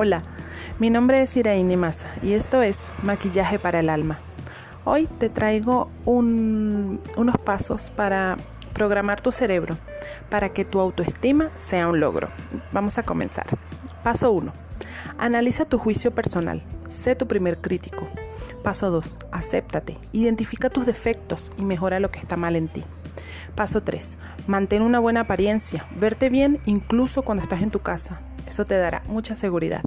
Hola, mi nombre es Iraín Massa y esto es Maquillaje para el Alma. Hoy te traigo unos pasos para programar tu cerebro para que tu autoestima sea un logro. Vamos a comenzar. Paso 1. Analiza tu juicio personal. Sé tu primer crítico. Paso 2. Acéptate. Identifica tus defectos y mejora lo que está mal en ti. Paso 3. Mantén una buena apariencia. Verte bien incluso cuando estás en tu casa. Eso te dará mucha seguridad.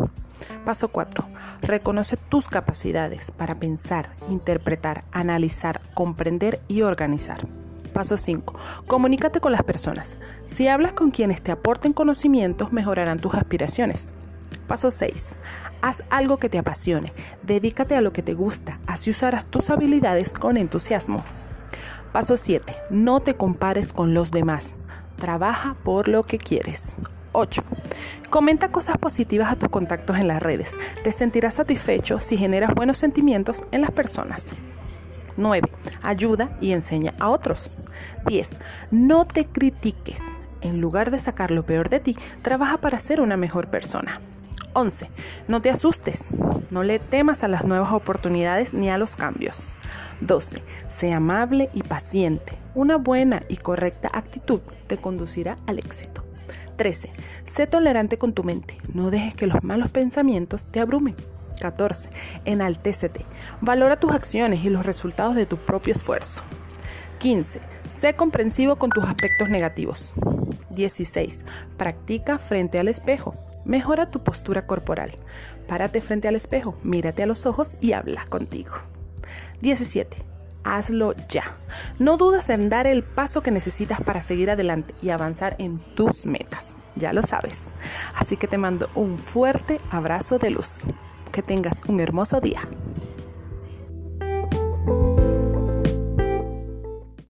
Paso 4. Reconoce tus capacidades para pensar, interpretar, analizar, comprender y organizar. Paso 5. Comunícate con las personas. Si hablas con quienes te aporten conocimientos, mejorarán tus aspiraciones. Paso 6. Haz algo que te apasione. Dedícate a lo que te gusta. Así usarás tus habilidades con entusiasmo. Paso 7. No te compares con los demás. Trabaja por lo que quieres. 8. Comenta cosas positivas a tus contactos en las redes. Te sentirás satisfecho si generas buenos sentimientos en las personas. 9. Ayuda y enseña a otros. 10. No te critiques. En lugar de sacar lo peor de ti, trabaja para ser una mejor persona. 11. No te asustes. No le temas a las nuevas oportunidades ni a los cambios. 12. Sé amable y paciente. Una buena y correcta actitud te conducirá al éxito. 13. Sé tolerante con tu mente. No dejes que los malos pensamientos te abrumen. 14. Enaltécete. Valora tus acciones y los resultados de tu propio esfuerzo. 15. Sé comprensivo con tus aspectos negativos. 16. Practica frente al espejo. Mejora tu postura corporal. Párate frente al espejo, mírate a los ojos y habla contigo. 17. Hazlo ya. No dudes en dar el paso que necesitas para seguir adelante y avanzar en tus metas. Ya lo sabes. Así que te mando un fuerte abrazo de luz. Que tengas un hermoso día.